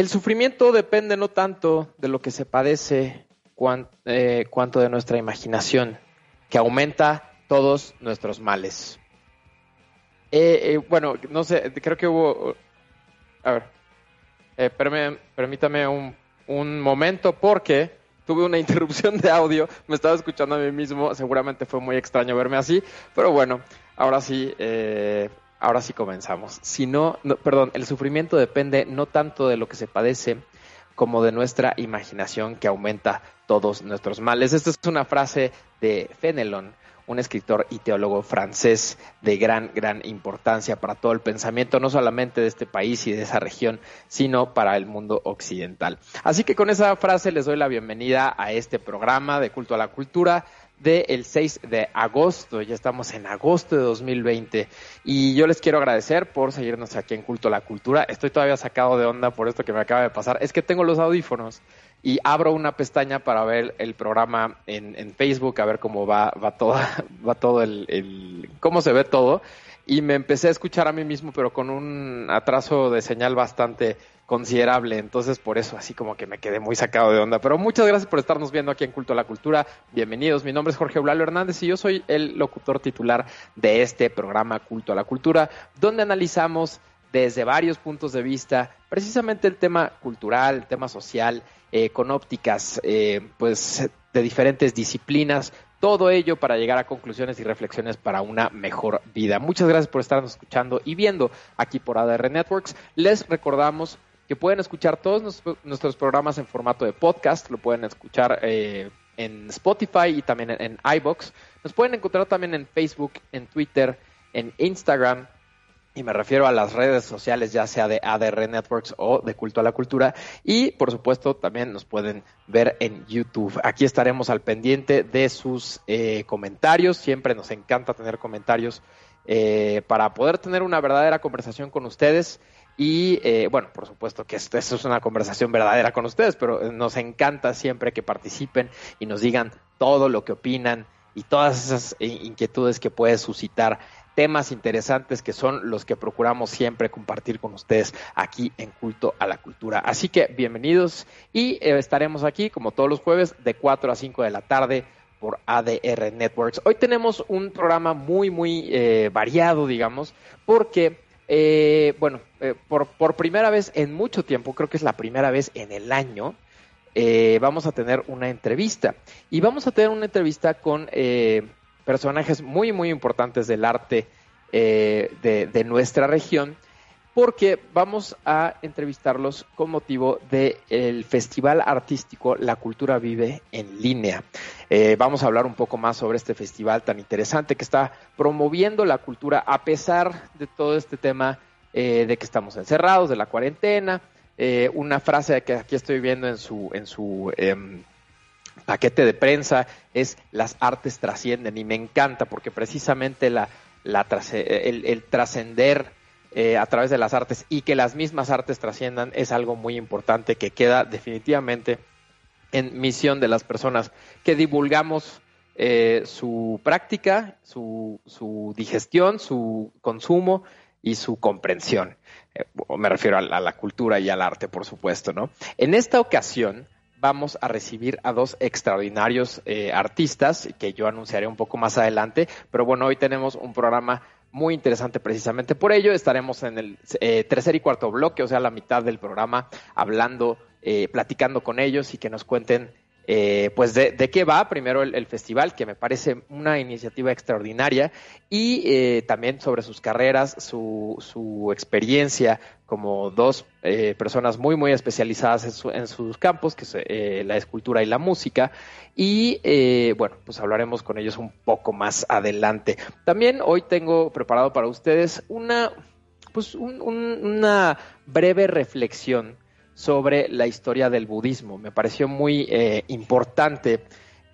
El sufrimiento depende no tanto de lo que se padece eh, cuanto de nuestra imaginación, que aumenta todos nuestros males. Eh, eh, bueno, no sé, creo que hubo... A ver, permítame un, un momento porque tuve una interrupción de audio, me estaba escuchando a mí mismo, seguramente fue muy extraño verme así, pero bueno, ahora sí, ahora sí comenzamos. Si no, perdón, el sufrimiento depende no tanto de lo que se padece como de nuestra imaginación que aumenta todos nuestros males. Esta es una frase de Fenelon, un escritor y teólogo francés de gran, gran importancia para todo el pensamiento, no solamente de este país y de esa región, sino para el mundo occidental. Así que con esa frase les doy la bienvenida a este programa de Culto a la Cultura del 6 de agosto. Ya estamos en agosto de 2020 y yo les quiero agradecer por seguirnos aquí en Culto a la Cultura. Estoy todavía sacado de onda por esto que me acaba de pasar. Es que tengo los audífonos y abro una pestaña para ver el programa en, Facebook, a ver cómo va, va, va todo el, el, cómo se ve todo. Y me empecé a escuchar a mí mismo, pero con un atraso de señal bastante considerable. Entonces, por eso, así como que me quedé muy sacado de onda. Pero muchas gracias por estarnos viendo aquí en Culto a la Cultura. Bienvenidos. Mi nombre es Jorge Eulalo Hernández y yo soy el locutor titular de este programa Culto a la Cultura, donde analizamos desde varios puntos de vista precisamente el tema cultural, el tema social, eh, con ópticas eh, pues de diferentes disciplinas, todo ello para llegar a conclusiones y reflexiones para una mejor vida. Muchas gracias por estarnos escuchando y viendo aquí por ADR Networks. Les recordamos que pueden escuchar todos nuestros programas en formato de podcast, lo pueden escuchar eh, en Spotify y también en, iBox. Nos pueden encontrar también en Facebook, en Twitter, en Instagram, y me refiero a las redes sociales, ya sea de ADR Networks o de Culto a la Cultura. Y por supuesto también nos pueden ver en YouTube. Aquí estaremos al pendiente de sus eh, comentarios. Siempre nos encanta tener comentarios eh, para poder tener una verdadera conversación con ustedes. Y eh, bueno, por supuesto que esto, es una conversación verdadera con ustedes, pero nos encanta siempre que participen y nos digan todo lo que opinan y todas esas inquietudes que puede suscitar temas interesantes que son los que procuramos siempre compartir con ustedes aquí en Culto a la Cultura. Así que bienvenidos y eh, estaremos aquí como todos los jueves de 4 a 5 de la tarde por ADR Networks. Hoy tenemos un programa muy, muy variado, digamos, porque eh, bueno, eh, por, por, primera vez en mucho tiempo, creo que es la primera vez en el año, eh, vamos a tener una entrevista. Y vamos a tener una entrevista con personajes muy, muy importantes del arte de, de nuestra región porque vamos a entrevistarlos con motivo del Festival Artístico La Cultura Vive en línea. Eh, vamos a hablar un poco más sobre este festival tan interesante que está promoviendo la cultura a pesar de todo este tema eh, de que estamos encerrados, de la cuarentena. Eh, una frase que aquí estoy viendo en su, en su em, paquete de prensa es las artes trascienden y me encanta porque precisamente la, la el, trascender eh, a través de las artes y que las mismas artes trasciendan es algo muy importante que queda definitivamente en misión de las personas que divulgamos eh, su práctica, su, su, digestión, su consumo y su comprensión. Eh, me refiero a la, cultura y al arte, por supuesto, ¿no? En esta ocasión vamos a recibir a dos extraordinarios artistas que yo anunciaré un poco más adelante, pero bueno, hoy tenemos un programa muy interesante precisamente por ello. Estaremos en el eh, tercer y cuarto bloque, o sea, la mitad del programa, hablando, eh, platicando con ellos y que nos cuenten eh, pues de, qué va primero el, festival, que me parece una iniciativa extraordinaria, y eh, también sobre sus carreras, su, su experiencia como dos eh, personas muy, muy especializadas en, sus campos, que es la escultura y la música, y bueno, pues hablaremos con ellos un poco más adelante. También hoy tengo preparado para ustedes una, pues una breve reflexión sobre la historia del budismo. Me pareció muy eh, importante.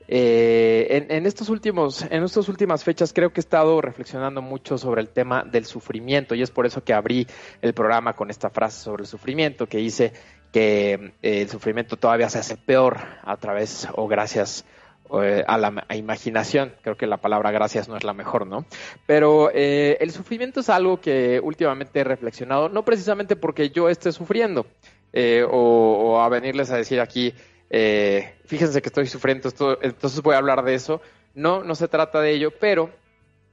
Eh, en, estos últimos, en estas últimas fechas creo que he estado reflexionando mucho sobre el tema del sufrimiento y es por eso que abrí el programa con esta frase sobre el sufrimiento que dice que eh, el sufrimiento todavía se hace peor a través o gracias a la imaginación. Creo que la palabra gracias no es la mejor, ¿no? Pero el sufrimiento es algo que últimamente he reflexionado, no precisamente porque yo esté sufriendo, eh, o, a venirles a decir aquí, eh, fíjense que estoy sufriendo, esto, entonces voy a hablar de eso. No, no se trata de ello, pero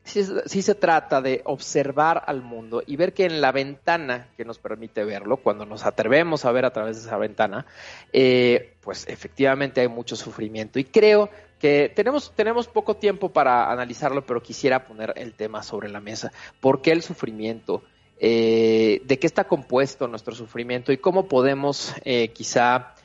sí, se trata de observar al mundo y ver que en la ventana que nos permite verlo, cuando nos atrevemos a ver a través de esa ventana, eh, pues efectivamente hay mucho sufrimiento. Y creo que tenemos, tenemos poco tiempo para analizarlo, pero quisiera poner el tema sobre la mesa. ¿Por qué el sufrimiento? Eh, ¿De qué está compuesto nuestro sufrimiento y cómo podemos eh, quizá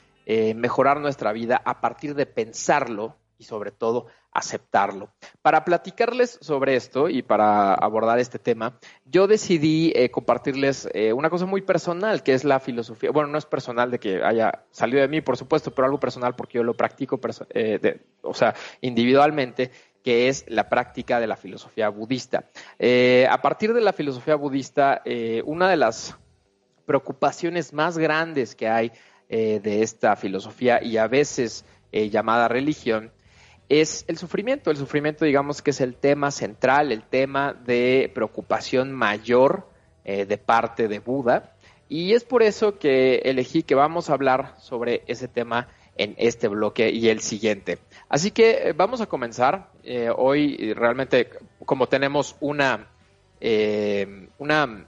mejorar nuestra vida a partir de pensarlo y sobre todo aceptarlo. Para platicarles sobre esto y para abordar este tema, yo decidí eh, compartirles eh, una cosa muy personal, que es la filosofía. Bueno, no es personal de que haya salido de mí, por supuesto, pero algo personal porque yo lo practico, eh, o sea, individualmente, que es la práctica de la filosofía budista. a partir de la filosofía budista, una de las preocupaciones más grandes que hay de esta filosofía y a veces llamada religión es el sufrimiento. El sufrimiento, digamos que es el tema central, el tema de preocupación mayor eh, de parte de Buda. Y es por eso que elegí que vamos a hablar sobre ese tema en este bloque y el siguiente. Así que eh, vamos a comenzar. Eh, hoy realmente, como tenemos una, una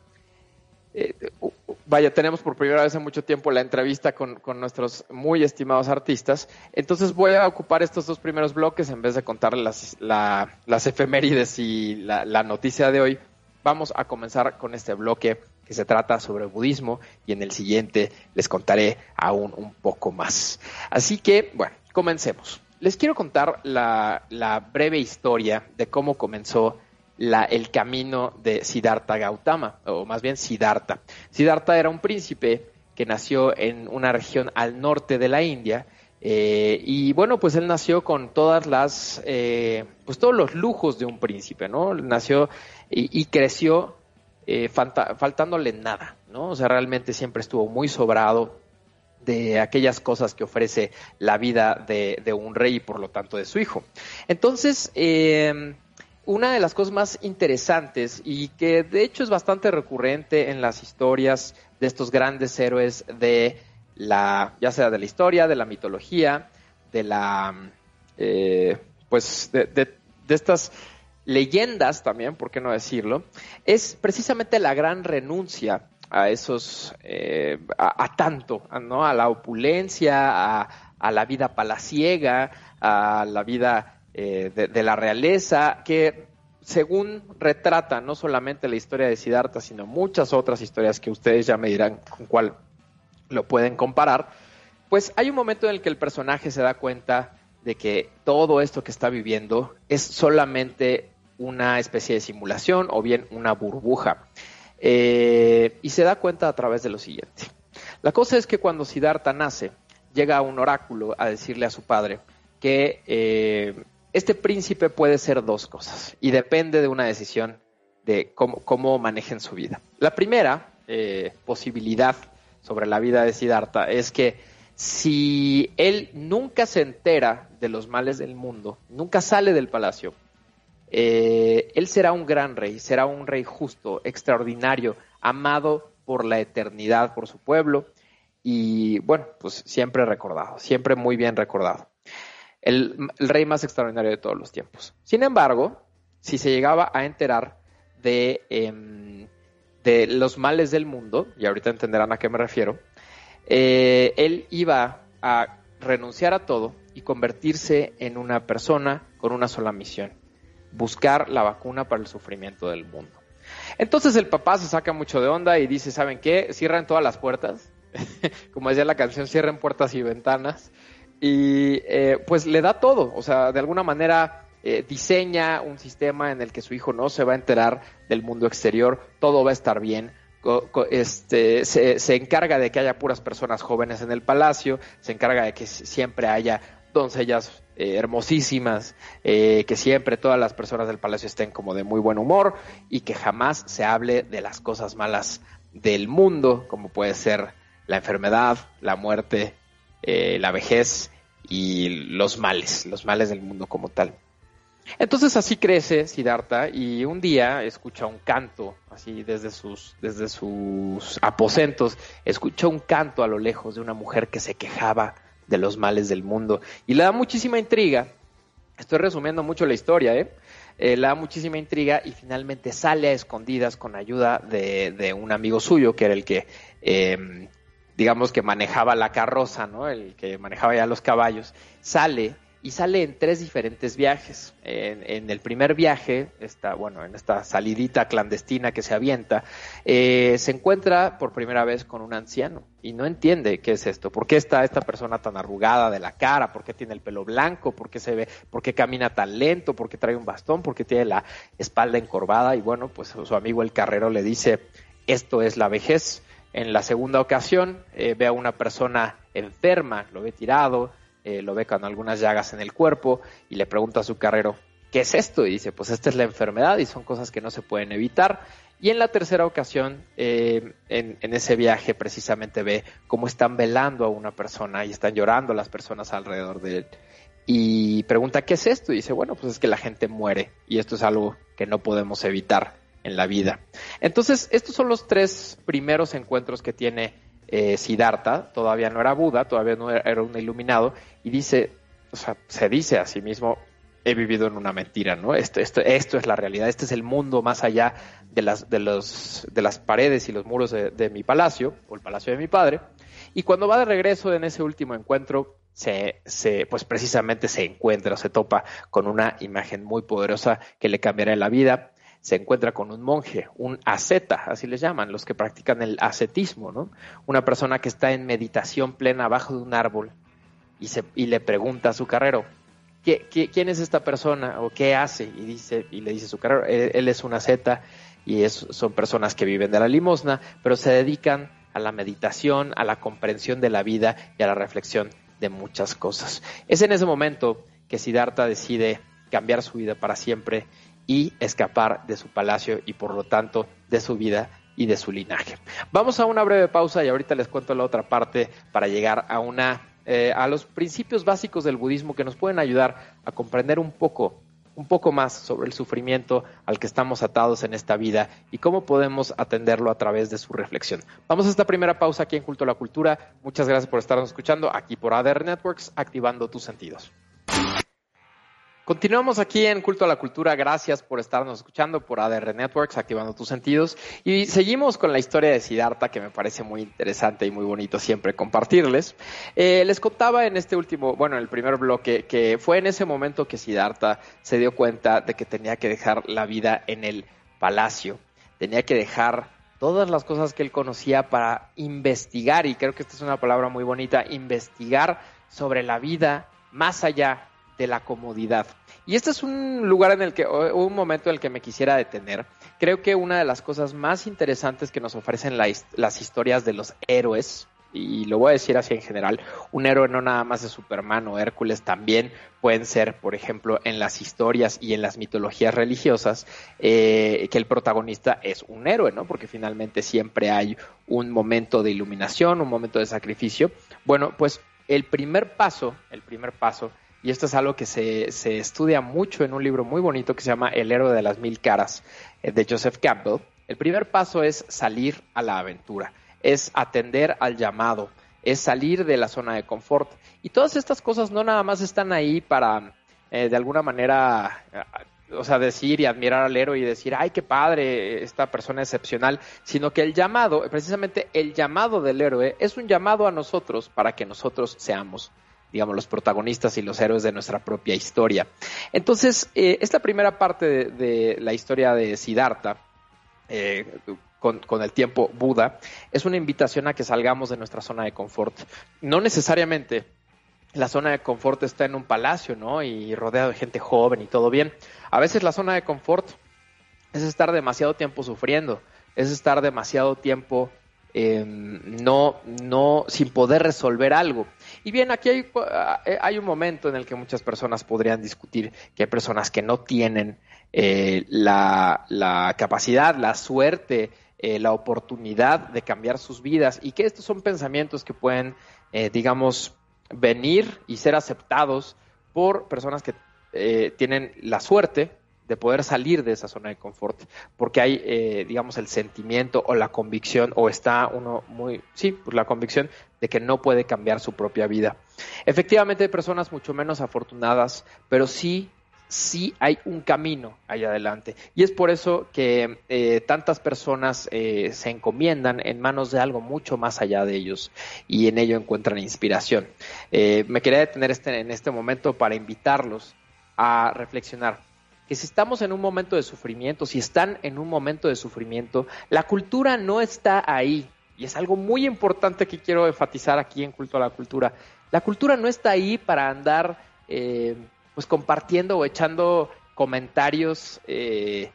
vaya, tenemos por primera vez en mucho tiempo la entrevista con, nuestros muy estimados artistas. Entonces voy a ocupar estos dos primeros bloques en vez de contar las, las efemérides y la, noticia de hoy. Vamos a comenzar con este bloque que se trata sobre budismo y en el siguiente les contaré aún un poco más. Así que, bueno, comencemos. Les quiero contar la, la breve historia de cómo comenzó el camino de Siddhartha Gautama, o más bien Siddhartha. Siddhartha era un príncipe que nació en una región al norte de la India, eh, y bueno, pues él nació con todas las, eh, pues todos los lujos de un príncipe, ¿no? Nació y, creció eh, faltándole nada, ¿no? O sea, realmente siempre estuvo muy sobrado de aquellas cosas que ofrece la vida de, de un rey y por lo tanto de su hijo. Entonces, una de las cosas más interesantes y que de hecho es bastante recurrente en las historias de estos grandes héroes de la, ya sea de la historia, de la mitología, de la, eh, pues de, estas leyendas también, por qué no decirlo, es precisamente la gran renuncia a esos, eh, a, tanto, ¿no? A la opulencia, a, la vida palaciega, a la vida eh, de, la realeza, que según retrata no solamente la historia de Siddhartha, sino muchas otras historias que ustedes ya me dirán con cuál lo pueden comparar, pues hay un momento en el que el personaje se da cuenta de que todo esto que está viviendo es solamente una especie de simulación o bien una burbuja. Eh, y se da cuenta a través de lo siguiente. La cosa es que cuando Siddhartha nace, llega un oráculo a decirle a su padre que eh, este príncipe puede ser dos cosas y depende de una decisión de cómo, manejen su vida. La primera eh, posibilidad sobre la vida de Siddhartha es que si él nunca se entera de los males del mundo, nunca sale del palacio, eh, él será un gran rey, será un rey justo, extraordinario, amado por la eternidad, por su pueblo y bueno, pues siempre recordado, siempre muy bien recordado el, rey más extraordinario de todos los tiempos. Sin embargo, si se llegaba a enterar de, em, de los males del mundo, y ahorita entenderán a qué me refiero, eh, él iba a renunciar a todo y convertirse en una persona con una sola misión, buscar la vacuna para el sufrimiento del mundo. Entonces el papá se saca mucho de onda y dice, ¿saben qué? Cierran todas las puertas, como decía la canción, cierren puertas y ventanas, y eh, pues le da todo, o sea, de alguna manera eh, diseña un sistema en el que su hijo no se va a enterar del mundo exterior, todo va a estar bien, este, se, encarga de que haya puras personas jóvenes en el palacio, se encarga de que siempre haya doncellas eh, hermosísimas, que siempre todas las personas del palacio estén como de muy buen humor y que jamás se hable de las cosas malas del mundo, como puede ser la enfermedad, la muerte, la vejez y los males, los males del mundo como tal. Entonces así crece Siddhartha y un día escucha un canto, así desde sus, desde sus aposentos, escucha un canto a lo lejos de una mujer que se quejaba de los males del mundo y le da muchísima intriga. Estoy resumiendo mucho la historia, ¿eh? eh le da muchísima intriga y finalmente sale a escondidas con ayuda de, un amigo suyo, que era el que, em, digamos que manejaba la carroza, ¿no? El que manejaba ya los caballos. Sale y sale en tres diferentes viajes. En, el primer viaje, esta, bueno, en esta salidita clandestina que se avienta, eh, se encuentra por primera vez con un anciano y no entiende qué es esto, por qué está esta persona tan arrugada de la cara, por qué tiene el pelo blanco, por qué se ve, por qué camina tan lento, por qué trae un bastón, por qué tiene la espalda encorvada y bueno, pues su amigo el carrero le dice, esto es la vejez. En la segunda ocasión eh, ve a una persona enferma, lo ve tirado, eh, lo ve con algunas llagas en el cuerpo y le pregunta a su carrero, ¿qué es esto? Y dice, pues esta es la enfermedad y son cosas que no se pueden evitar. Y en la tercera ocasión, eh, en, ese viaje, precisamente ve cómo están velando a una persona y están llorando las personas alrededor de él. Y pregunta, ¿qué es esto? Y dice, bueno, pues es que la gente muere y esto es algo que no podemos evitar en la vida. Entonces, estos son los tres primeros encuentros que tiene eh, Siddhartha, todavía no era Buda, todavía no era un iluminado, y dice, o sea, se dice a sí mismo, he vivido en una mentira, ¿no? Esto, esto, es la realidad, este es el mundo más allá de las, de los, de las paredes y los muros de, mi palacio, o el palacio de mi padre, y cuando va de regreso en ese último encuentro, se, se, pues precisamente se encuentra, se topa con una imagen muy poderosa que le cambiará la vida se encuentra con un monje, un asceta, así les llaman, los que practican el ascetismo, ¿no? Una persona que está en meditación plena abajo de un árbol y, se, y le pregunta a su carrero, ¿qué, quién es esta persona o qué hace? Y, dice, y le dice su carrero, él, es un asceta y son personas que viven de la limosna, pero se dedican a la meditación, a la comprensión de la vida y a la reflexión de muchas cosas. Es en ese momento que Siddhartha decide cambiar su vida para siempre y escapar de su palacio y por lo tanto de su vida y de su linaje. Vamos a una breve pausa y ahorita les cuento la otra parte para llegar a una eh, a los principios básicos del budismo que nos pueden ayudar a comprender un poco un poco más sobre el sufrimiento al que estamos atados en esta vida y cómo podemos atenderlo a través de su reflexión. Vamos a esta primera pausa aquí en Culto a la Cultura. Muchas gracias por estarnos escuchando aquí por ADR Networks, activando tus sentidos. Continuamos aquí en Culto a la Cultura. Gracias por estarnos escuchando por ADR Networks, activando tus sentidos. Y seguimos con la historia de Siddhartha, que me parece muy interesante y muy bonito siempre compartirles. Eh, les contaba en este último, bueno, en el primer bloque, que fue en ese momento que Siddhartha se dio cuenta de que tenía que dejar la vida en el palacio. Tenía que dejar todas las cosas que él conocía para investigar, y creo que esta es una palabra muy bonita, investigar sobre la vida más allá de la comodidad. Y este es un lugar en el que, un momento en el que me quisiera detener. Creo que una de las cosas más interesantes que nos ofrecen las historias de los héroes, y lo voy a decir así en general, un héroe no nada más de Superman o Hércules, también pueden ser, por ejemplo, en las historias y en las mitologías religiosas, eh, que el protagonista es un héroe, ¿no? Porque finalmente siempre hay un momento de iluminación, un momento de sacrificio. Bueno, pues el primer paso, el primer paso y esto es algo que se, se, estudia mucho en un libro muy bonito que se llama El héroe de las mil caras eh, de Joseph Campbell. El primer paso es salir a la aventura, es atender al llamado, es salir de la zona de confort. Y todas estas cosas no nada más están ahí para, eh, de alguna manera, eh, o sea, decir y admirar al héroe y decir, ay, qué padre, esta persona excepcional, sino que el llamado, precisamente el llamado del héroe, es un llamado a nosotros para que nosotros seamos digamos, los protagonistas y los héroes de nuestra propia historia. Entonces, eh, esta primera parte de, la historia de Siddhartha, eh, con, el tiempo Buda, es una invitación a que salgamos de nuestra zona de confort. No necesariamente la zona de confort está en un palacio, ¿no? Y rodeado de gente joven y todo bien. A veces la zona de confort es estar demasiado tiempo sufriendo, es estar demasiado tiempo Em, no, no, sin poder resolver algo. Y bien, aquí hay, eh, hay, un momento en el que muchas personas podrían discutir que hay personas que no tienen eh, la, capacidad, la suerte, eh, la oportunidad de cambiar sus vidas. Y que estos son pensamientos que pueden, digamos, venir y ser aceptados por personas que eh, tienen la suerte de poder salir de esa zona de confort, porque hay, eh, digamos, el sentimiento o la convicción, o está uno muy, sí, pues la convicción de que no puede cambiar su propia vida. Efectivamente hay personas mucho menos afortunadas, pero sí sí hay un camino allá adelante. Y es por eso que eh, tantas personas eh, se encomiendan en manos de algo mucho más allá de ellos y en ello encuentran inspiración. Eh, me quería detener este, en este momento para invitarlos a reflexionar que si estamos en un momento de sufrimiento, si están en un momento de sufrimiento, la cultura no está ahí. Y es algo muy importante que quiero enfatizar aquí en Culto a la Cultura. La cultura no está ahí para andar pues compartiendo o echando comentarios eh,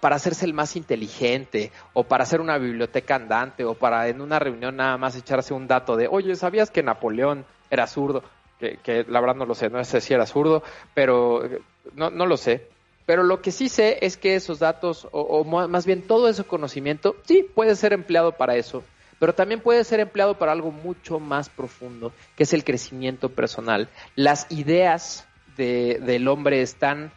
para hacerse el más inteligente o para hacer una biblioteca andante o para en una reunión nada más echarse un dato de, oye, ¿sabías que Napoleón era zurdo? Que, la verdad no lo sé, no sé si era zurdo, pero no, no lo sé. Pero lo que sí sé es que esos datos, o, más bien todo ese conocimiento, sí puede ser empleado para eso, pero también puede ser empleado para algo mucho más profundo, que es el crecimiento personal. Las ideas del hombre están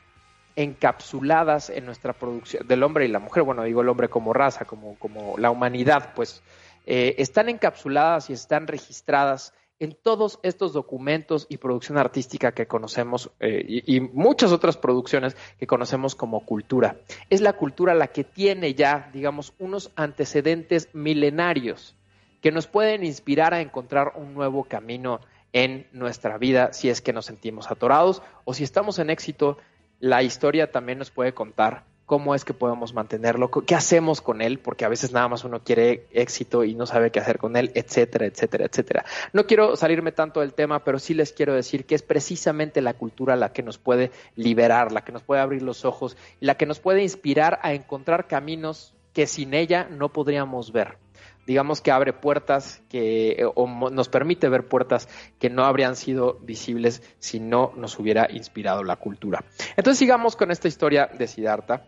encapsuladas en nuestra producción, del hombre y la mujer, bueno, digo el hombre como raza, como, como la humanidad, pues eh, están encapsuladas y están registradas en todos estos documentos y producción artística que conocemos eh, y, y, muchas otras producciones que conocemos como cultura. Es la cultura la que tiene ya, digamos, unos antecedentes milenarios que nos pueden inspirar a encontrar un nuevo camino en nuestra vida si es que nos sentimos atorados o si estamos en éxito, la historia también nos puede contar cómo es que podemos mantenerlo, qué hacemos con él, porque a veces nada más uno quiere éxito y no sabe qué hacer con él, etcétera, etcétera, etcétera. No quiero salirme tanto del tema, pero sí les quiero decir que es precisamente la cultura la que nos puede liberar, la que nos puede abrir los ojos la que nos puede inspirar a encontrar caminos que sin ella no podríamos ver digamos que abre puertas que eh, o nos permite ver puertas que no habrían sido visibles si no nos hubiera inspirado la cultura. Entonces sigamos con esta historia de Siddhartha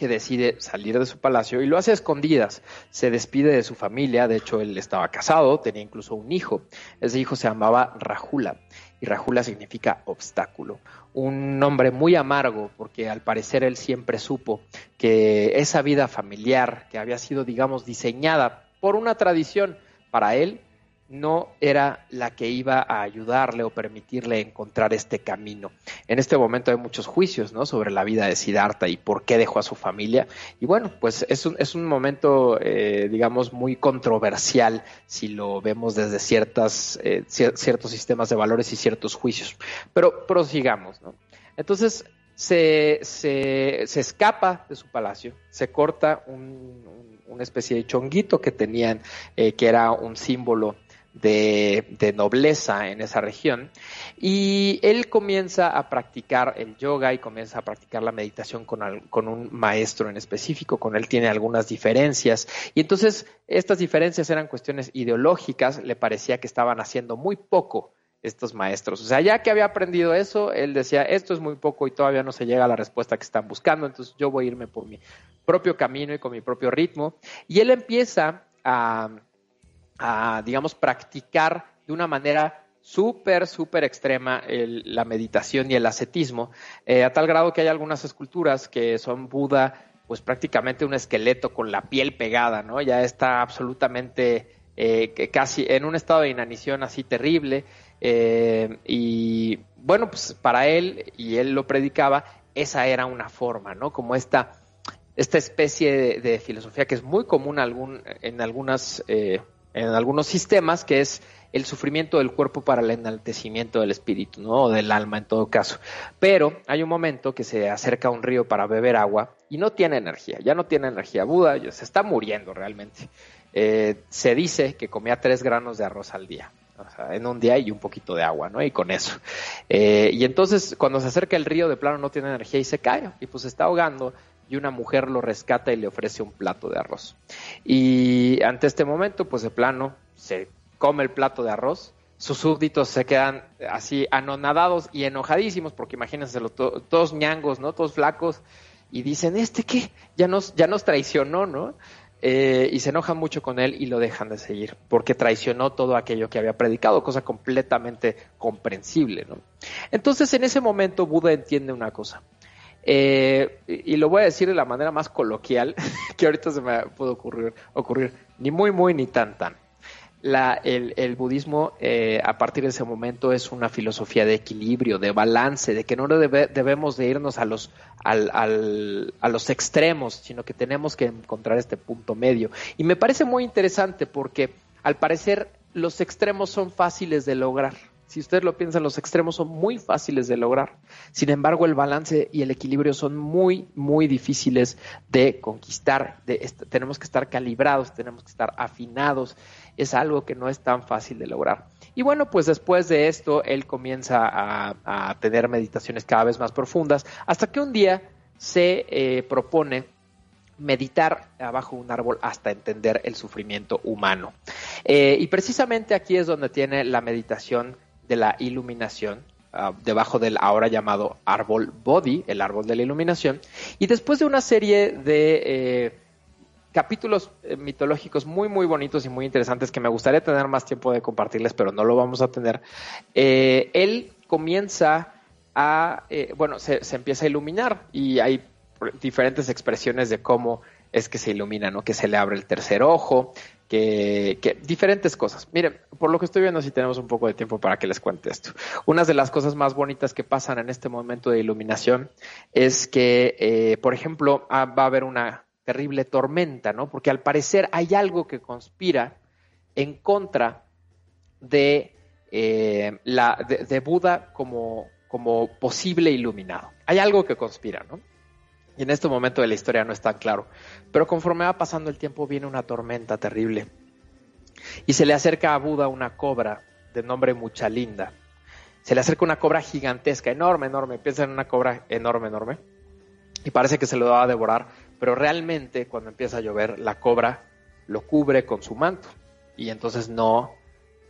que decide salir de su palacio y lo hace a escondidas. Se despide de su familia, de hecho él estaba casado, tenía incluso un hijo. Ese hijo se llamaba Rajula y Rajula significa obstáculo. Un nombre muy amargo porque al parecer él siempre supo que esa vida familiar que había sido, digamos, diseñada por una tradición, para él no era la que iba a ayudarle o permitirle encontrar este camino. En este momento hay muchos juicios ¿no? sobre la vida de Siddhartha y por qué dejó a su familia. Y bueno, pues es un, es un momento, eh, digamos, muy controversial si lo vemos desde ciertas, eh, ciertos sistemas de valores y ciertos juicios. Pero prosigamos. ¿no? Entonces, se, se, se, escapa de su palacio, se corta una especie de chonguito que tenían, eh, que era un símbolo de, nobleza en esa región, y él comienza a practicar el yoga y comienza a practicar la meditación con, con un maestro en específico, con él tiene algunas diferencias, y entonces estas diferencias eran cuestiones ideológicas, le parecía que estaban haciendo muy poco estos maestros. O sea, ya que había aprendido eso, él decía, esto es muy poco y todavía no se llega a la respuesta que están buscando, entonces yo voy a irme por mi propio camino y con mi propio ritmo. Y él empieza a, digamos, practicar de una manera súper, súper extrema la meditación y el ascetismo, eh, a tal grado que hay algunas esculturas que son Buda, pues prácticamente un esqueleto con la piel pegada, ¿no? Ya está absolutamente eh, casi en un estado de inanición así terrible. Eh, y bueno, pues para él, y él lo predicaba, esa era una forma, ¿no? Como esta, esta especie de, filosofía que es muy común algún, en, algunas, en algunos sistemas, que es el sufrimiento del cuerpo para el enaltecimiento del espíritu, ¿no? O del alma en todo caso. Pero hay un momento que se acerca a un río para beber agua y no tiene energía, ya no tiene energía. Buda se está muriendo realmente. Eh, se dice que comía tres granos de arroz al día en un día y un poquito de agua, ¿no? Y con eso. Eh, y entonces, cuando se acerca el río, de plano no tiene energía y se cae, y pues se está ahogando, y una mujer lo rescata y le ofrece un plato de arroz. Y ante este momento, pues de plano, se come el plato de arroz, sus súbditos se quedan así anonadados y enojadísimos, porque imagínense, todos ñangos, ¿no? Todos flacos, y dicen, ¿este qué? Ya nos, ya nos traicionó, ¿no? eh, y se enojan mucho con él y lo dejan de seguir porque traicionó todo aquello que había predicado, cosa completamente comprensible. ¿no? Entonces en ese momento Buda entiende una cosa. Eh, y lo voy a decir de la manera más coloquial que ahorita se me puede ocurrir, ocurrir ni muy, muy, ni tan, tan el, budismo eh, a partir de ese momento es una filosofía de equilibrio, de balance, de que no debemos de irnos a los, a los extremos, sino que tenemos que encontrar este punto medio. Y me parece muy interesante porque al parecer los extremos son fáciles de lograr. Si ustedes lo piensan, los extremos son muy fáciles de lograr. Sin embargo, el balance y el equilibrio son muy, muy difíciles de conquistar. tenemos que estar calibrados, tenemos que estar afinados. Es algo que no es tan fácil de lograr. Y bueno, pues después de esto, él comienza a, tener meditaciones cada vez más profundas, hasta que un día se eh, propone meditar abajo de un árbol hasta entender el sufrimiento humano. Eh, y precisamente aquí es donde tiene la meditación de la iluminación, ah, debajo del ahora llamado árbol Bodhi, el árbol de la iluminación, y después de una serie de eh, capítulos eh, mitológicos muy, muy bonitos y muy interesantes que me gustaría tener más tiempo de compartirles, pero no lo vamos a tener, eh, él comienza a, bueno, se, se empieza a iluminar y hay diferentes expresiones de cómo es que se ilumina, ¿no? Que se le abre el tercer ojo, que, diferentes cosas. Miren, por lo que estoy viendo, si tenemos un poco de tiempo para que les cuente esto. Una de las cosas más bonitas que pasan en este momento de iluminación es que, eh, por ejemplo, ah, va a haber una terrible tormenta, ¿no? Porque al parecer hay algo que conspira en contra de, eh, la, de, Buda como, como posible iluminado. Hay algo que conspira, ¿no? Y en este momento de la historia no es tan claro. Pero conforme va pasando el tiempo viene una tormenta terrible. Y se le acerca a Buda una cobra de nombre Muchalinda. Se le acerca una cobra gigantesca, enorme, enorme. Piensa en una cobra enorme, enorme. Y parece que se lo va a devorar. Pero realmente cuando empieza a llover, la cobra lo cubre con su manto. Y entonces no,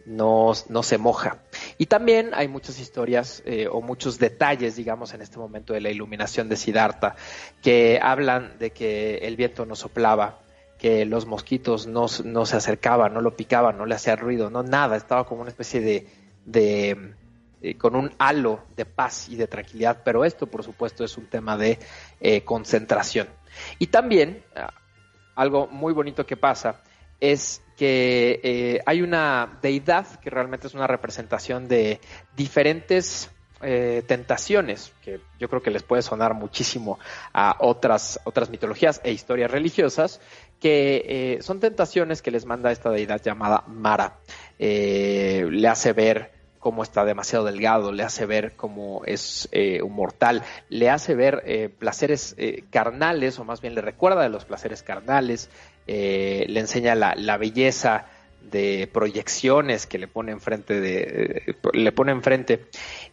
no, no se moja. Y también hay muchas historias eh, o muchos detalles, digamos, en este momento de la iluminación de Siddhartha, que hablan de que el viento no soplaba, que los mosquitos no, se acercaban, no lo picaban, no le hacía ruido, no nada, estaba como una especie de, de eh, con un halo de paz y de tranquilidad, pero esto por supuesto es un tema de eh, concentración. Y también, ah, algo muy bonito que pasa es que eh, hay una deidad que realmente es una representación de diferentes eh, tentaciones, que yo creo que les puede sonar muchísimo a otras, otras mitologías e historias religiosas, que eh, son tentaciones que les manda esta deidad llamada Mara. le hace ver cómo está demasiado delgado, le hace ver cómo es un mortal, le hace ver placeres carnales, o más bien le recuerda de los placeres carnales, eh, le enseña la, belleza de proyecciones que le pone enfrente de le pone enfrente.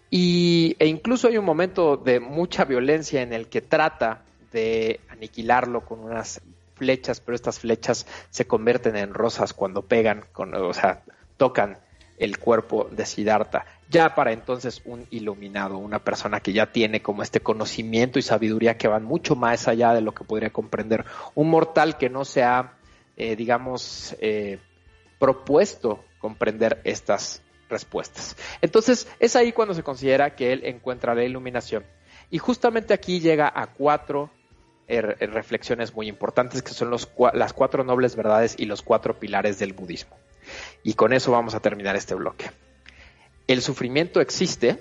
Y e incluso hay un momento de mucha violencia en el que trata de aniquilarlo con unas flechas pero estas flechas se convierten en rosas cuando pegan con o sea tocan el cuerpo de Siddhartha ya para entonces un iluminado, una persona que ya tiene como este conocimiento y sabiduría que van mucho más allá de lo que podría comprender un mortal que no se ha, eh, digamos, eh, propuesto comprender estas respuestas. Entonces es ahí cuando se considera que él encuentra la iluminación. Y justamente aquí llega a cuatro eh, reflexiones muy importantes que son los, las cuatro nobles verdades y los cuatro pilares del budismo. Y con eso vamos a terminar este bloque el sufrimiento existe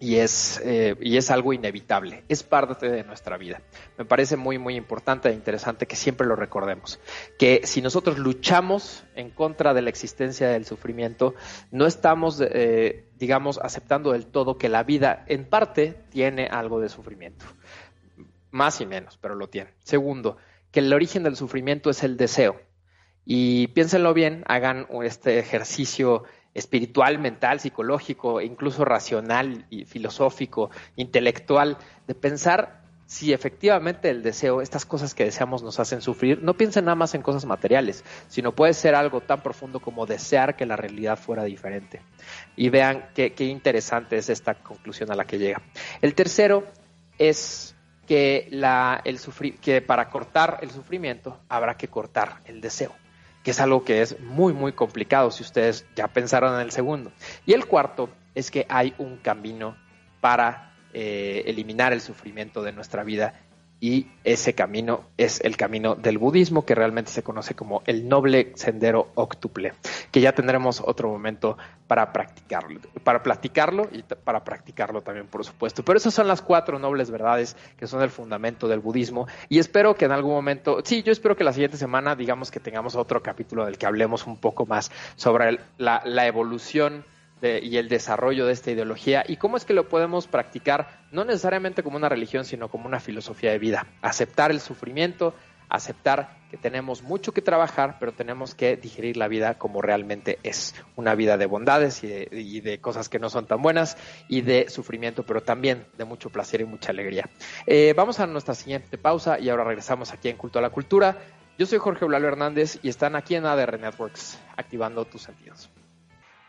y es, eh, y es algo inevitable, es parte de nuestra vida. Me parece muy, muy importante e interesante que siempre lo recordemos, que si nosotros luchamos en contra de la existencia del sufrimiento, no estamos, eh, digamos, aceptando del todo que la vida en parte tiene algo de sufrimiento, más y menos, pero lo tiene. Segundo, que el origen del sufrimiento es el deseo. Y piénsenlo bien, hagan este ejercicio espiritual, mental, psicológico, incluso racional y filosófico, intelectual, de pensar si efectivamente el deseo, estas cosas que deseamos nos hacen sufrir, no piensen nada más en cosas materiales, sino puede ser algo tan profundo como desear que la realidad fuera diferente. Y vean qué, interesante es esta conclusión a la que llega. El tercero es que para cortar el sufrimiento habrá que cortar el deseo, que es algo que es muy, muy complicado si ustedes ya pensaron en el segundo. Y el cuarto es que hay un camino para eh, eliminar el sufrimiento de nuestra vida y ese camino es el camino del budismo que realmente se conoce como el noble sendero octuple, que ya tendremos otro momento para practicarlo, para platicarlo y para practicarlo también, por supuesto. Pero esas son las cuatro nobles verdades que son el fundamento del budismo y espero que en algún momento, sí, yo espero que la siguiente semana digamos que tengamos otro capítulo del que hablemos un poco más sobre la, la evolución y el desarrollo de esta ideología y cómo es que lo podemos practicar no necesariamente como una religión, sino como una filosofía de vida. Aceptar el sufrimiento, aceptar que tenemos mucho que trabajar, pero tenemos que digerir la vida como realmente es. Una vida de bondades y de, cosas que no son tan buenas y de sufrimiento, pero también de mucho placer y mucha alegría. Eh, vamos a nuestra siguiente pausa y ahora regresamos aquí en Culto a la Cultura. Yo soy Jorge Eulalio Hernández y están aquí en ADR Networks, activando tus sentidos.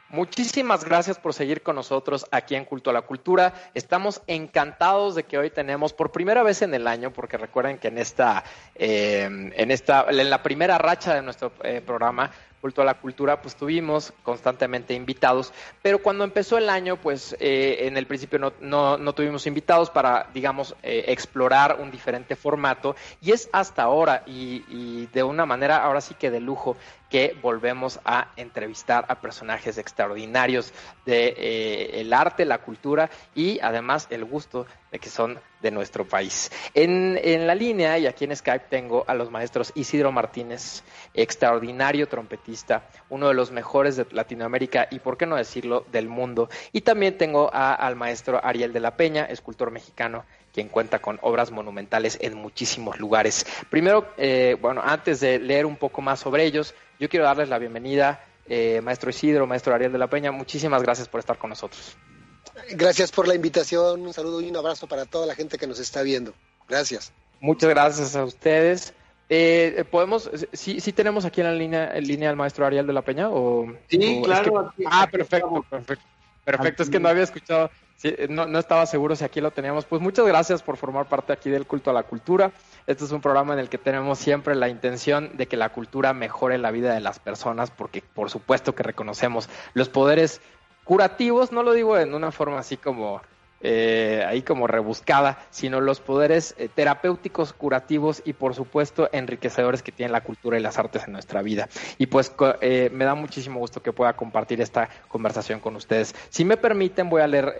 Muchísimas gracias por seguir con nosotros aquí en Culto a la Cultura. Estamos encantados de que hoy tenemos por primera vez en el año, porque recuerden que en esta, eh, en esta, en la primera racha de nuestro eh, programa Culto a la Cultura, pues tuvimos constantemente invitados, pero cuando empezó el año, pues eh, en el principio no, no, no, tuvimos invitados para, digamos, explorar un diferente formato y es hasta ahora y, y de una manera ahora sí que de lujo que volvemos a entrevistar a personajes extraordinarios de eh, arte, la cultura y además el gusto de que son de nuestro país. En, en, la línea y aquí en Skype tengo a los maestros Isidro Martínez, extraordinario trompetista, uno de los mejores de Latinoamérica y, por qué no decirlo, del mundo. Y también tengo al maestro Ariel de la Peña, escultor mexicano, quien cuenta con obras monumentales en muchísimos lugares. Primero, eh, bueno, antes de leer un poco más sobre ellos, yo quiero darles la bienvenida, eh, maestro Isidro, maestro Ariel de la Peña. Muchísimas gracias por estar con nosotros. Gracias por la invitación, un saludo y un abrazo para toda la gente que nos está viendo. Gracias. Muchas gracias a ustedes. Eh, podemos, sí, sí tenemos aquí en la línea, en línea al maestro Ariel de la Peña o sí, claro. ah, perfecto, perfecto, perfecto. Es que no había escuchado no, no, estaba seguro si aquí lo teníamos. Pues muchas gracias por formar parte aquí del culto a la cultura. Este es un programa en el que tenemos siempre la intención de que la cultura mejore la vida de las personas, porque por supuesto que reconocemos los poderes curativos, no lo digo en una forma así como eh, ahí como rebuscada, sino los poderes eh, terapéuticos, curativos y por supuesto enriquecedores que tiene la cultura y las artes en nuestra vida. Y pues eh, me da muchísimo gusto que pueda compartir esta conversación con ustedes. Si me permiten, voy a leer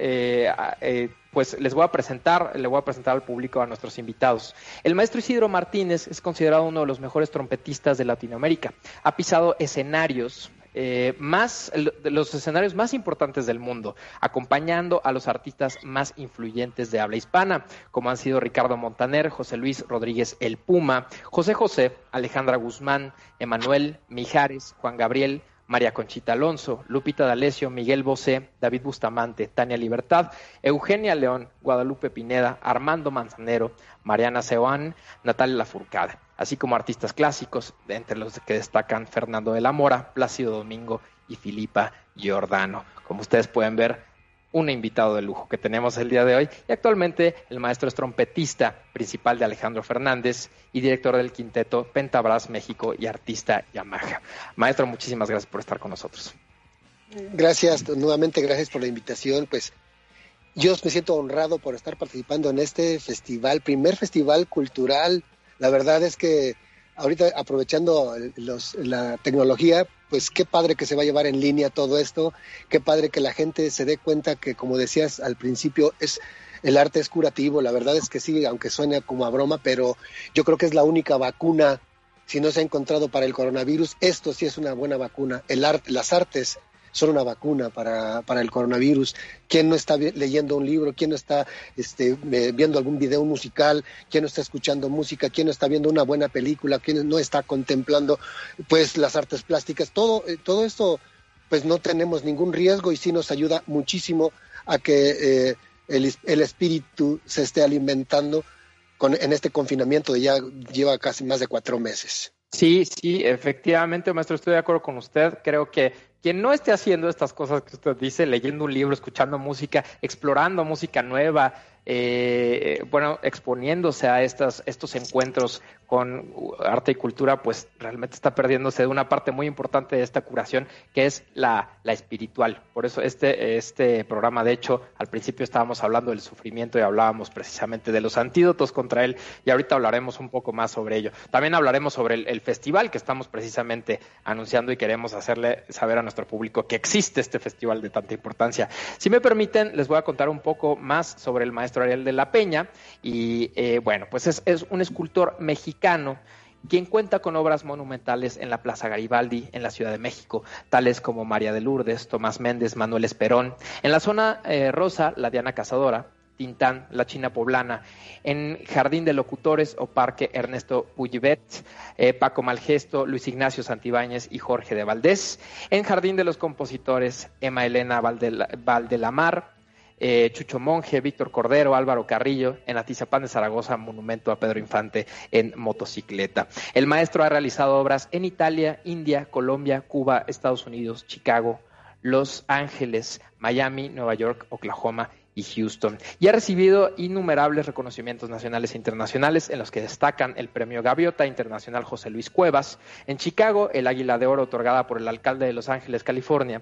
pues les voy a presentar, le voy a presentar al público a nuestros invitados. El maestro Isidro Martínez es considerado uno de los mejores trompetistas de Latinoamérica. Ha pisado escenarios eh, más, los escenarios más importantes del mundo, acompañando a los artistas más influyentes de habla hispana, como han sido Ricardo Montaner, José Luis Rodríguez El Puma, José José, Alejandra Guzmán, Emanuel Mijares, Juan Gabriel, María Conchita Alonso, Lupita D'Alessio, Miguel Bosé, David Bustamante, Tania Libertad, Eugenia León, Guadalupe Pineda, Armando Manzanero, Mariana Seoán, Natalia Lafourcade así como artistas clásicos, entre los que destacan Fernando de la Mora, Plácido Domingo y Filipa Giordano. Como ustedes pueden ver, un invitado de lujo que tenemos el día de hoy y actualmente el maestro es trompetista principal de Alejandro Fernández y director del quinteto Pentabras México y artista Yamaha. Maestro, muchísimas gracias por estar con nosotros. Gracias, nuevamente gracias por la invitación. Pues yo me siento honrado por estar participando en este festival, primer festival cultural la verdad es que ahorita aprovechando la tecnología, pues qué padre que se va a llevar en línea todo esto, qué padre que la gente se dé cuenta que, como decías al principio, es el arte es curativo, la verdad es que sí, aunque suene como a broma, pero yo creo que es la única vacuna, si no se ha encontrado para el coronavirus, esto sí es una buena vacuna, el arte, las artes son una vacuna para, para el coronavirus. ¿Quién no está leyendo un libro? ¿Quién no está este, viendo algún video musical? ¿Quién no está escuchando música? ¿Quién no está viendo una buena película? ¿Quién no está contemplando pues las artes plásticas? Todo, eh, todo esto pues no tenemos ningún riesgo y sí nos ayuda muchísimo a que eh, el, el, espíritu se esté alimentando con, en este confinamiento de ya lleva casi más de cuatro meses. Sí, sí, efectivamente, maestro, estoy de acuerdo con usted. Creo que quien no esté haciendo estas cosas que usted dice, leyendo un libro, escuchando música, explorando música nueva, eh, bueno, exponiéndose a estas, estos encuentros con arte y cultura, pues realmente está perdiéndose de una parte muy importante de esta curación, que es la, la espiritual. Por eso este, este programa, de hecho, al principio estábamos hablando del sufrimiento y hablábamos precisamente de los antídotos contra él, y ahorita hablaremos un poco más sobre ello. También hablaremos sobre el, el festival que estamos precisamente anunciando y queremos hacerle saber a nuestro público que existe este festival de tanta importancia. Si me permiten, les voy a contar un poco más sobre el maestro De la Peña. Y eh, bueno, pues es, un escultor mexicano quien cuenta con obras monumentales en la Plaza Garibaldi, en la Ciudad de México, tales como María de Lourdes, Tomás Méndez, Manuel Esperón. En la zona eh, rosa, la Diana Cazadora, Tintán, la China Poblana, en Jardín de Locutores o Parque Ernesto Puyibet, eh, Paco Malgesto, Luis Ignacio Santibáñez y Jorge de Valdés, en Jardín de los Compositores, Emma Elena Valdelamar, eh, Chucho Monje, Víctor Cordero, Álvaro Carrillo, en Atizapán de Zaragoza, monumento a Pedro Infante en motocicleta. El maestro ha realizado obras en Italia, India, Colombia, Cuba, Estados Unidos, Chicago, Los Ángeles, Miami, Nueva York, Oklahoma y Houston. Y ha recibido innumerables reconocimientos nacionales e internacionales, en los que destacan el Premio Gaviota Internacional José Luis Cuevas, en Chicago el Águila de Oro otorgada por el alcalde de Los Ángeles, California,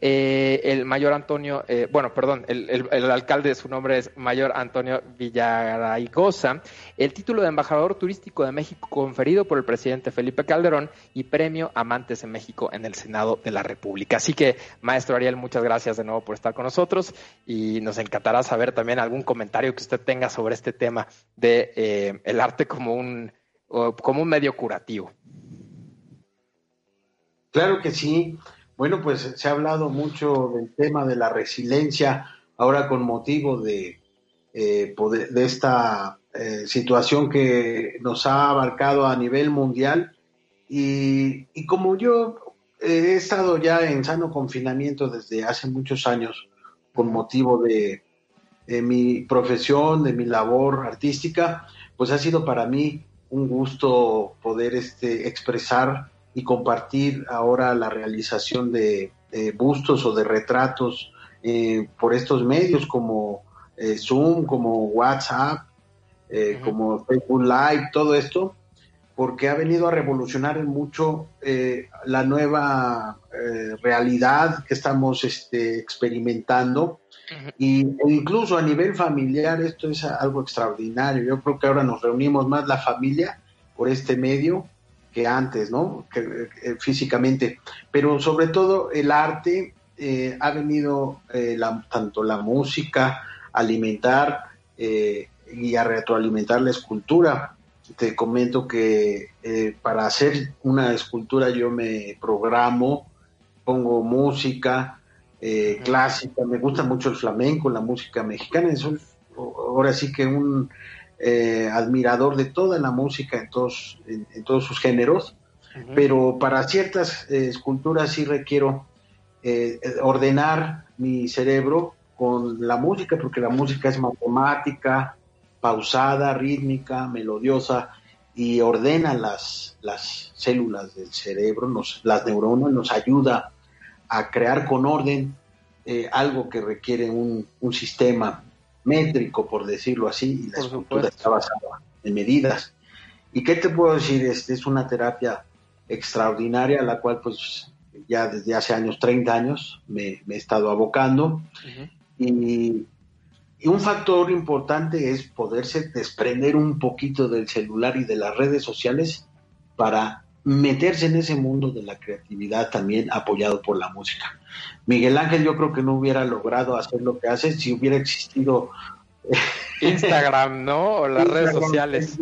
eh, el mayor Antonio, eh, bueno, perdón, el, el, el, alcalde, su nombre es mayor Antonio Villaraigosa, el título de embajador turístico de México conferido por el presidente Felipe Calderón y Premio Amantes en México en el Senado de la República. Así que, maestro Ariel, muchas gracias de nuevo por estar con nosotros y nos encanta encantará saber también algún comentario que usted tenga sobre este tema de eh, el arte como un, como un medio curativo. Claro que sí. Bueno, pues se ha hablado mucho del tema de la resiliencia ahora con motivo de, eh, poder, de esta eh, situación que nos ha abarcado a nivel mundial. Y, y como yo he estado ya en sano confinamiento desde hace muchos años, con motivo de, de, mi profesión, de mi labor artística, pues ha sido para mí un gusto poder este, expresar y compartir ahora la realización de, de bustos o de retratos eh, por estos medios como eh, Zoom, como WhatsApp, eh, uh -huh. como Facebook Live, todo esto, porque ha venido a revolucionar mucho eh, la nueva eh, realidad que estamos este, experimentando. Y, e incluso a nivel familiar esto es algo extraordinario. Yo creo que ahora nos reunimos más la familia por este medio que antes, ¿no? Eh, físicamente. Pero sobre todo el arte eh, ha venido la, tanto la música, alimentar y a retroalimentar la escultura te comento que eh, para hacer una escultura yo me programo, pongo música eh, clásica, me gusta mucho el flamenco, la música mexicana, soy ahora sí que un eh, admirador de toda la música en todos, en, en todos sus géneros, uh -huh. pero para ciertas eh, esculturas sí requiero eh, ordenar mi cerebro con la música, porque la música es matemática, pausada, rítmica, melodiosa y ordena las, las células del cerebro, nos, las neuronas, nos ayuda a crear con orden eh, algo que requiere un, un, sistema métrico, por decirlo así, y la escultura está basada en medidas. ¿Y qué te puedo decir? Este es una terapia extraordinaria a la cual pues ya desde hace años, 30 años, me, me he estado abocando. Uh -huh. Y y un factor importante es poderse desprender un poquito del celular y de las redes sociales para meterse en ese mundo de la creatividad también apoyado por la música. Miguel Ángel yo creo que no hubiera logrado hacer lo que hace si hubiera existido Instagram, ¿no? O las Instagram, redes sociales.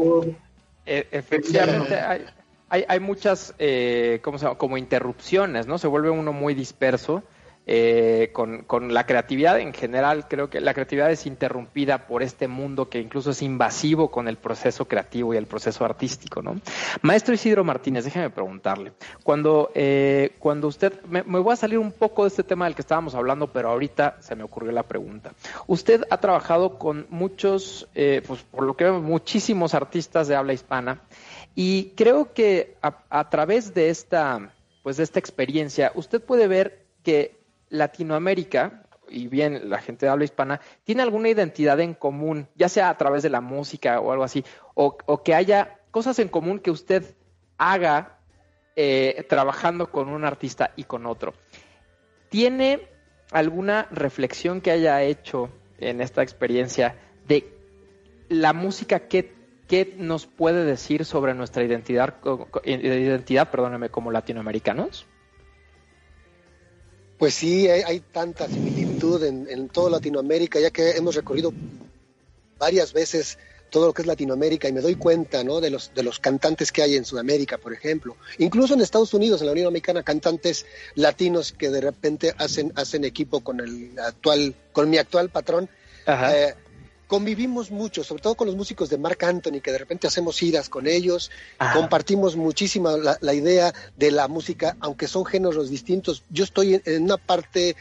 E efectivamente hay, hay, hay, muchas eh, ¿cómo se llama? como interrupciones, ¿no? Se vuelve uno muy disperso eh, con, con, la creatividad en general, creo que la creatividad es interrumpida por este mundo que incluso es invasivo con el proceso creativo y el proceso artístico, ¿no? Maestro Isidro Martínez, déjeme preguntarle, cuando, eh, cuando usted, me, voy a salir un poco de este tema del que estábamos hablando, pero ahorita se me ocurrió la pregunta. Usted ha trabajado con muchos, eh, pues por lo que vemos, muchísimos artistas de habla hispana y creo que a, a través de esta pues de esta experiencia, usted puede ver que Latinoamérica, y bien la gente habla hispana, tiene alguna identidad en común, ya sea a través de la música o algo así, o, que haya cosas en común que usted haga eh, trabajando con un artista y con otro. ¿Tiene alguna reflexión que haya hecho en esta experiencia de la música que ¿qué nos puede decir sobre nuestra identidad, identidad como latinoamericanos? Pues sí, hay, tanta similitud en, en toda Latinoamérica, ya que hemos recorrido varias veces todo lo que es Latinoamérica y me doy cuenta ¿no? de, los, de los cantantes que hay en Sudamérica, por ejemplo. Incluso en Estados Unidos, en la Unión Americana, cantantes latinos que de repente hacen, hacen equipo con el actual, con mi actual patrón. Eh, convivimos mucho, sobre todo con los músicos de Mark Anthony, que de repente hacemos iras con ellos, compartimos muchísima la, idea de la música, aunque son géneros distintos. Yo estoy en, una parte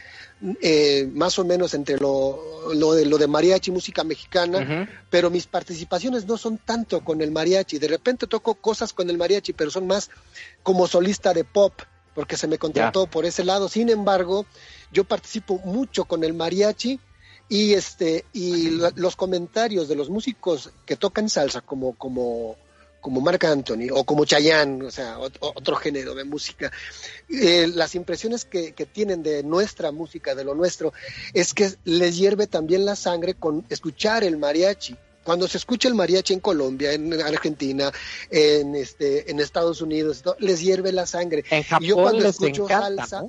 eh, más o menos entre lo, de, lo de mariachi, música mexicana, pero mis participaciones no son tanto con el mariachi. De repente toco cosas con el mariachi, pero son más como solista de pop, porque se me contrató por ese lado. Sin embargo, yo participo mucho con el mariachi y este y los comentarios de los músicos que tocan salsa como como como Marc Anthony o como Chayanne, o sea, otro, género de música, eh, las impresiones que, que, tienen de nuestra música, de lo nuestro, es que les hierve también la sangre con escuchar el mariachi. Cuando se escucha el mariachi en Colombia, en Argentina, en este, en Estados Unidos, les hierve la sangre. En Japón y yo cuando escucho salsa,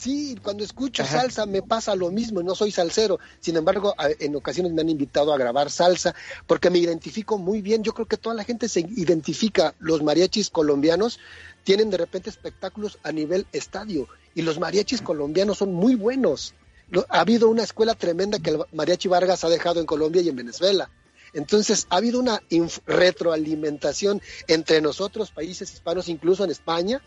Sí, cuando escucho salsa me pasa lo mismo, no soy salsero. Sin embargo, en ocasiones me han invitado a grabar salsa porque me identifico muy bien. Yo creo que toda la gente se identifica. Los mariachis colombianos tienen de repente espectáculos a nivel estadio y los mariachis colombianos son muy buenos. Ha habido una escuela tremenda que el mariachi Vargas ha dejado en Colombia y en Venezuela. Entonces, ha habido una retroalimentación entre nosotros, países hispanos, incluso en España,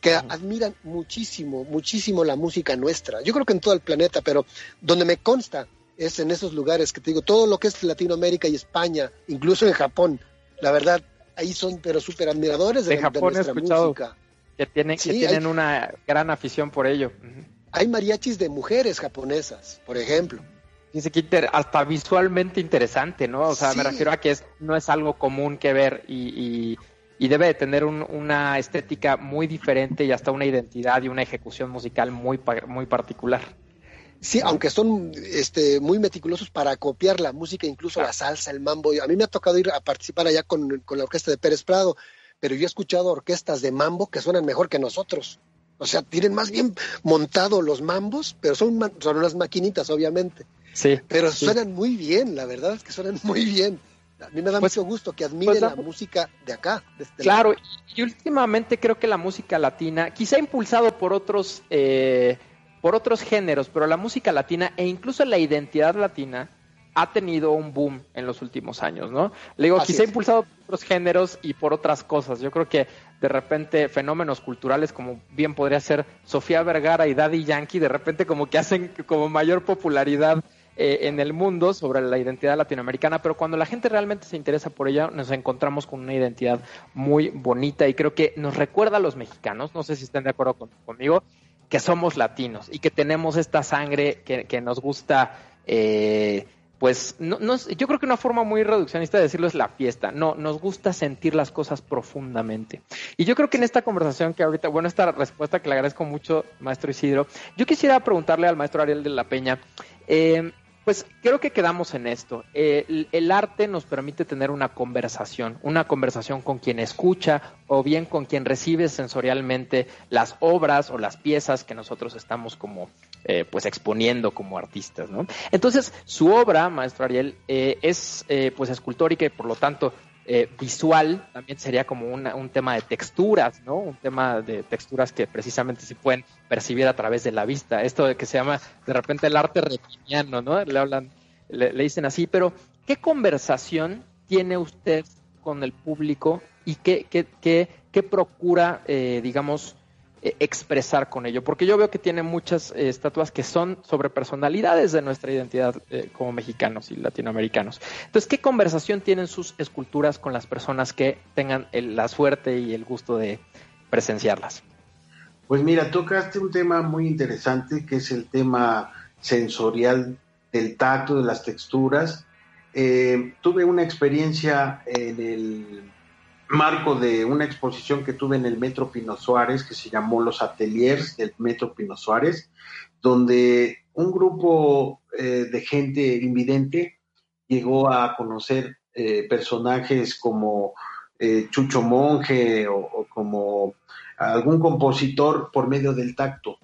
que admiran muchísimo, muchísimo la música nuestra. Yo creo que en todo el planeta, pero donde me consta es en esos lugares que te digo, todo lo que es Latinoamérica y España, incluso en Japón, la verdad, ahí son pero súper admiradores de, Japón nuestra he escuchado música. Que tienen, que tienen una gran afición por ello. Hay mariachis de mujeres japonesas, por ejemplo. Dice que hasta visualmente interesante, ¿no? O sea, me refiero a que es, no es algo común que ver y y debe de tener una estética muy diferente y hasta una identidad y una ejecución musical muy, muy particular. Sí, aunque son este, muy meticulosos para copiar la música, incluso la salsa, el mambo. A mí me ha tocado ir a participar allá con, la orquesta de Pérez Prado, pero yo he escuchado orquestas de mambo que suenan mejor que nosotros. O sea, tienen más bien montado los mambos, pero son, son unas maquinitas, obviamente. Sí. Pero suenan muy bien, la verdad es que suenan muy bien. A mí me da pues, mucho gusto que admiren pues, la música de acá. este claro, y últimamente creo que la música latina, quizá impulsado por otros, eh, por otros géneros, pero la música latina e incluso la identidad latina ha tenido un boom en los últimos años, ¿no? Le digo, quizá impulsado por otros géneros y por otras cosas. Yo creo que de repente fenómenos culturales como bien podría ser Sofía Vergara y Daddy Yankee, de repente como que hacen como mayor popularidad eh, en el mundo sobre la identidad latinoamericana, pero cuando la gente realmente se interesa por ella, nos encontramos con una identidad muy bonita y creo que nos recuerda a los mexicanos, no sé si están de acuerdo conmigo, que somos latinos y que tenemos esta sangre que, nos gusta. Eh, pues no, no, yo creo que una forma muy reduccionista de decirlo es la fiesta. No, nos gusta sentir las cosas profundamente. Y yo creo que en esta conversación que ahorita, bueno, esta respuesta que le agradezco mucho, maestro Isidro, yo quisiera preguntarle al maestro Ariel de la Peña, eh, pues creo que quedamos en esto. Eh, el, arte nos permite tener una conversación, una conversación con quien escucha o bien con quien recibe sensorialmente las obras o las piezas que nosotros estamos como eh, pues exponiendo como artistas, ¿no? Entonces su obra, maestro Ariel, eh, es pues escultórica y por lo tanto eh, visual también sería como un tema de texturas, ¿no? Un tema de texturas que precisamente se pueden percibir a través de la vista. Esto de que se llama de repente el arte retiniano, ¿no? Le hablan, le, dicen así, pero ¿qué conversación tiene usted con el público y qué, qué, qué, qué procura, eh, digamos, eh, expresar con ello, porque yo veo que tiene muchas eh, estatuas que son sobre personalidades de nuestra identidad eh, como mexicanos y latinoamericanos. Entonces, ¿qué conversación tienen sus esculturas con las personas que tengan la suerte y el gusto de presenciarlas? Pues mira, tocaste un tema muy interesante que es el tema sensorial del tacto, de las texturas. Tuve una experiencia en el marco de una exposición que tuve en el Metro Pino Suárez que se llamó Los Ateliers del Metro Pino Suárez, donde un grupo eh, de gente invidente llegó a conocer eh, personajes como eh, Chucho Monje o, como algún compositor por medio del tacto.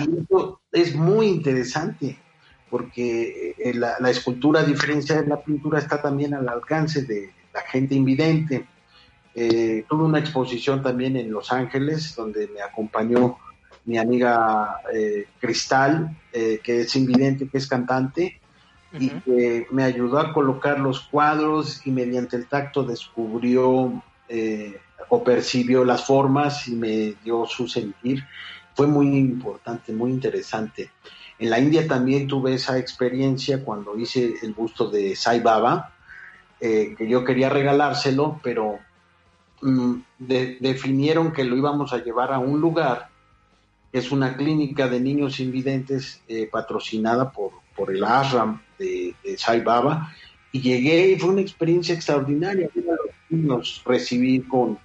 Y eso es muy interesante porque la, la, escultura, a diferencia de la pintura, está también al alcance de la gente invidente. Eh, tuve una exposición también en Los Ángeles, donde me acompañó mi amiga eh, Cristal, eh, que es invidente, que es cantante, y que me ayudó a colocar los cuadros y mediante el tacto descubrió o percibió las formas y me dio su sentir. Fue muy importante, muy interesante. En la India también tuve esa experiencia cuando hice el busto de Sai Baba, que yo quería regalárselo, pero Mm, definieron que lo íbamos a llevar a un lugar, que es una clínica de niños invidentes eh, patrocinada por, por el ASRAM de, de Sai Baba, y llegué y fue una experiencia extraordinaria. los recibir con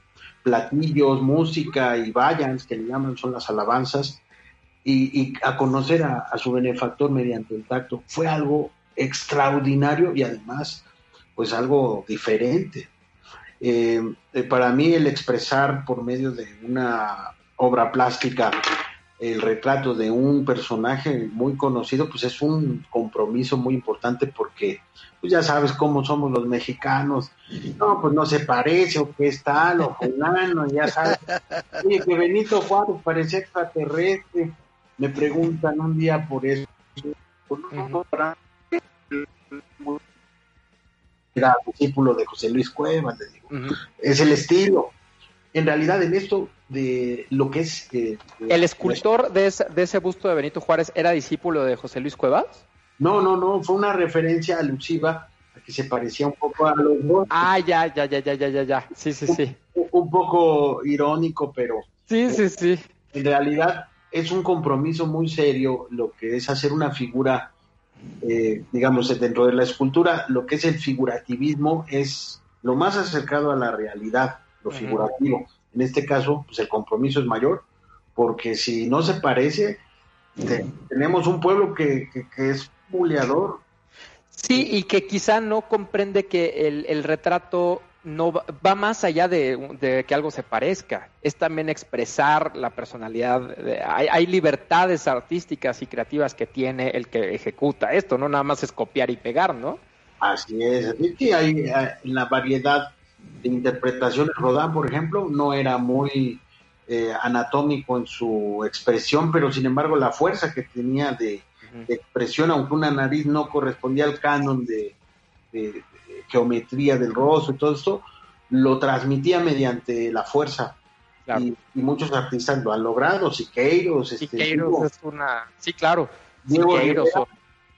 platillos, música y vayans, que le llaman, son las alabanzas, y, a conocer a, a, su benefactor mediante el tacto. Fue algo extraordinario y además, pues algo diferente. Eh, eh, para mí el expresar por medio de una obra plástica el retrato de un personaje muy conocido, pues es un compromiso muy importante porque pues ya sabes cómo somos los mexicanos. No, pues no se parece o que es tal o fulano, ya sabes. Oye, que Benito Juárez parece extraterrestre. Me preguntan un día por eso era discípulo de José Luis Cuevas, digo. Es el estilo. En realidad, en esto de lo que es... Eh, ¿El escultor de ese, de ese busto de Benito Juárez era discípulo de José Luis Cuevas? No, no, no, fue una referencia alusiva a que se parecía un poco a los dos. Ah, ya, ya, ya, ya, ya, ya, ya. Sí, sí, sí. Un, poco irónico, pero... Sí, sí, sí. En realidad es un compromiso muy serio lo que es hacer una figura eh, digamos, dentro de la escultura, lo que es el figurativismo es lo más acercado a la realidad, lo figurativo. En este caso, pues el compromiso es mayor, porque si no se parece, tenemos un pueblo que, que, es buleador. Sí, y que quizá no comprende que el, el retrato no va, más allá de, que algo se parezca, es también expresar la personalidad. hay, libertades artísticas y creativas que tiene el que ejecuta esto, no nada más es copiar y pegar, ¿no? Así es, que hay eh, la variedad de interpretaciones. Rodán, por ejemplo, no era muy eh, anatómico en su expresión, pero sin embargo la fuerza que tenía de, expresión, aunque una nariz no correspondía al canon de geometría del rostro y todo esto, lo transmitía mediante la fuerza. Y, muchos artistas lo han logrado, Siqueiros. Este, Siqueiros es una... Sí, claro.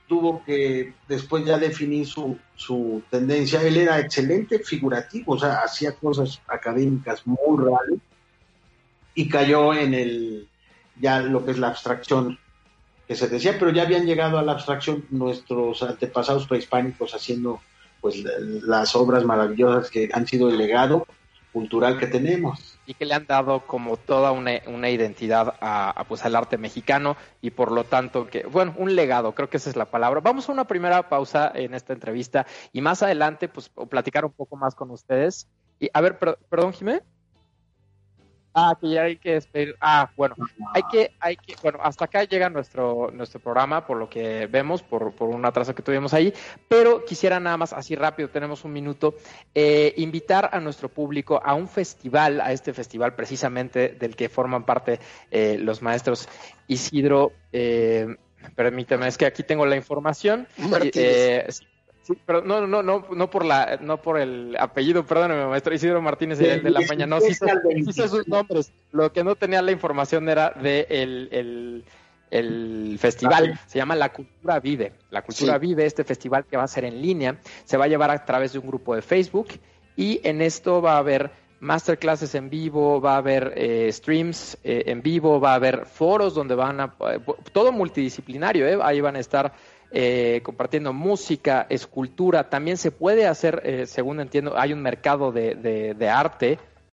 tuvo que después ya definir su, su tendencia. Él era excelente figurativo, o sea, hacía cosas académicas muy reales y cayó en el ya lo que es la abstracción que se decía, pero ya habían llegado a la abstracción nuestros antepasados prehispánicos haciendo pues las obras maravillosas que han sido el legado cultural que tenemos. Y que le han dado como toda una, una identidad a, pues al arte mexicano y por lo tanto que, bueno, un legado, creo que esa es la palabra. Vamos a una primera pausa en esta entrevista y más adelante pues platicar un poco más con ustedes. Y a ver, perdón, Jimé. Ah, que ya hay que despedir. Ah, bueno, hay que, hay que, bueno, hasta acá llega nuestro, nuestro programa, por lo que vemos, por, por un atraso que tuvimos ahí, pero quisiera nada más, así rápido, tenemos un minuto, eh, invitar a nuestro público a un festival, a este festival precisamente del que forman parte eh, los maestros Isidro, eh, permíteme, es que aquí tengo la información. Eh, pero no, no, no, no por la, no por el apellido, perdóname, maestro Isidro Martínez de, la Peña, no, sí, hizo sus nombres. Lo que no tenía la información era de el, el, festival, se llama La Cultura Vive. La Cultura Vive, este festival que va a ser en línea, se va a llevar a través de un grupo de Facebook y en esto va a haber masterclasses en vivo, va a haber eh, streams eh, en vivo, va a haber foros donde van a, todo multidisciplinario, ¿eh? ahí van a estar compartiendo música, escultura, también se puede hacer, según entiendo, hay un mercado de, de, arte